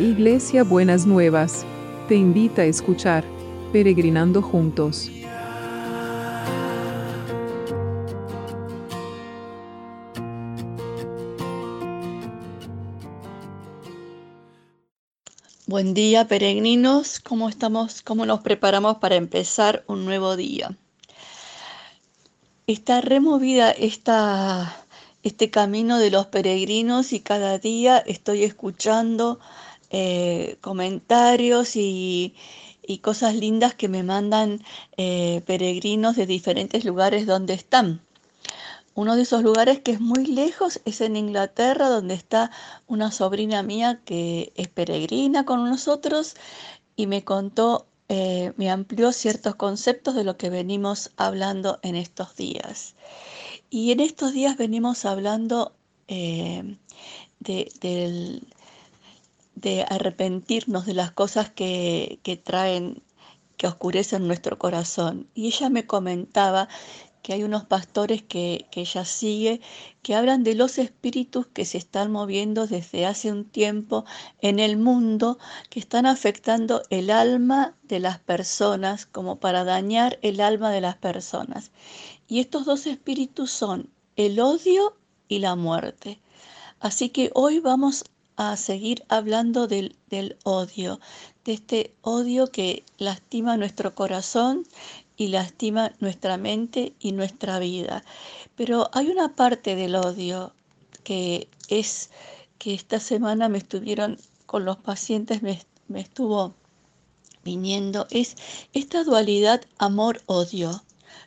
Iglesia Buenas Nuevas, te invita a escuchar Peregrinando Juntos. Buen día, peregrinos. ¿Cómo estamos? ¿Cómo nos preparamos para empezar un nuevo día? Está removida esta, este camino de los peregrinos y cada día estoy escuchando eh, comentarios y, cosas lindas que me mandan eh, peregrinos de diferentes lugares donde están. Uno de esos lugares que es muy lejos es en Inglaterra, donde está una sobrina mía que es peregrina con nosotros y me contó, eh, me amplió ciertos conceptos de lo que venimos hablando en estos días. Y en estos días venimos hablando de, del, de arrepentirnos de las cosas que, traen, que oscurecen nuestro corazón. Y ella me comentaba que hay unos pastores que, que, ella sigue que hablan de los espíritus que se están moviendo desde hace un tiempo en el mundo, que están afectando el alma de las personas como para dañar el alma de las personas. Y estos dos espíritus son el odio y la muerte. Así que hoy vamos a seguir hablando del, odio, de este odio que lastima nuestro corazón y lastima nuestra mente y nuestra vida. Pero hay una parte del odio que es que esta semana me estuvieron con los pacientes, me, me estuvo viniendo, es esta dualidad amor-odio.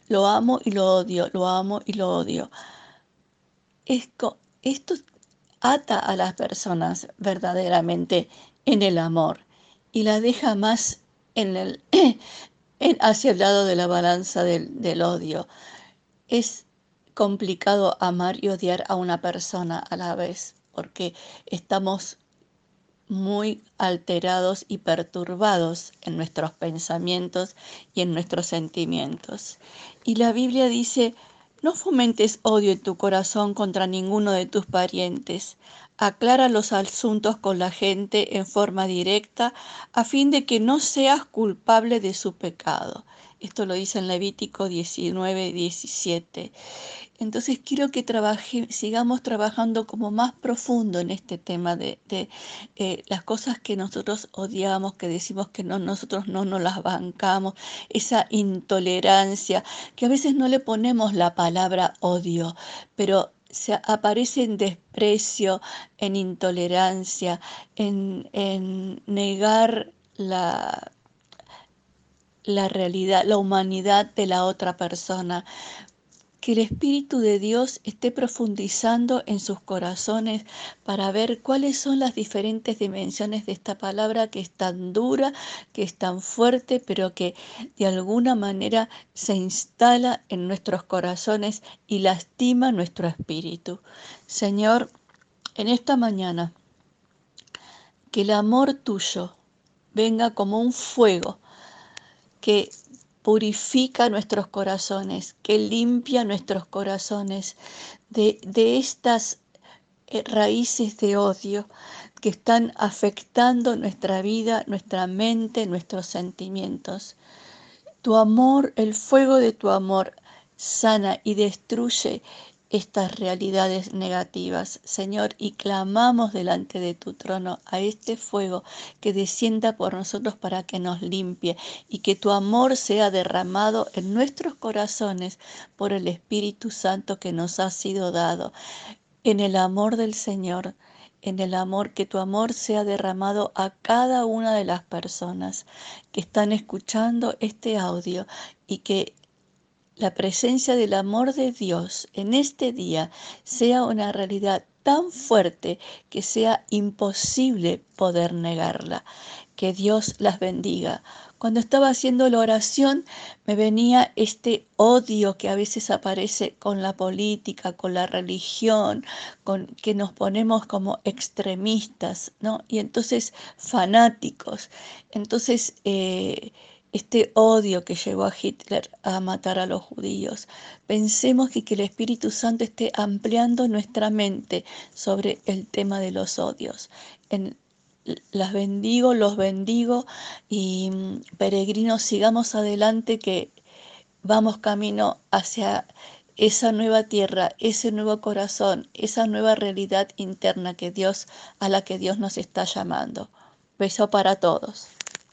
Lo amo y lo odio, lo amo y lo odio. Esto, esto ata a las personas verdaderamente en el amor y la deja más en el, hacia el lado de la balanza del, del odio. Es complicado amar y odiar a una persona a la vez porque estamos muy alterados y perturbados en nuestros pensamientos y en nuestros sentimientos. Y la Biblia dice, no fomentes odio en tu corazón contra ninguno de tus parientes. Aclara los asuntos con la gente en forma directa a fin de que no seas culpable de su pecado. Esto lo dice en Levítico 19, 17. Entonces quiero que sigamos trabajando como más profundo en este tema de, eh, las cosas que nosotros odiamos, que decimos que no, nosotros no nos las bancamos, esa intolerancia, que a veces no le ponemos la palabra odio, pero se aparece en desprecio, en intolerancia, en, en negar la, la realidad, la humanidad de la otra persona que el Espíritu de Dios esté profundizando en sus corazones para ver cuáles son las diferentes dimensiones de esta palabra que es tan dura, que es tan fuerte, pero que de alguna manera se instala en nuestros corazones y lastima nuestro espíritu. Señor, en esta mañana, que el amor tuyo venga como un fuego que purifica nuestros corazones, que limpia nuestros corazones de, estas eh, raíces de odio que están afectando nuestra vida, nuestra mente, nuestros sentimientos. Tu amor, el fuego de tu amor sana y destruye estas realidades negativas, Señor, y clamamos delante de tu trono a este fuego que descienda por nosotros para que nos limpie y que tu amor sea derramado en nuestros corazones por el Espíritu Santo que nos ha sido dado. En el amor del Señor, en el amor, que tu amor sea derramado a cada una de las personas que están escuchando este audio y que la presencia del amor de Dios en este día sea una realidad tan fuerte que sea imposible poder negarla. Que Dios las bendiga. Cuando estaba haciendo la oración me venía este odio que a veces aparece con la política, con la religión, con que nos ponemos como extremistas, ¿no? Y entonces fanáticos. Entonces eh, este odio que llevó a Hitler a matar a los judíos. Pensemos que, que el Espíritu Santo esté ampliando nuestra mente sobre el tema de los odios. En las bendigo, los bendigo y mm, peregrinos, sigamos adelante que vamos camino hacia esa nueva tierra, ese nuevo corazón, esa nueva realidad interna que Dios a la que Dios nos está llamando. Beso para todos.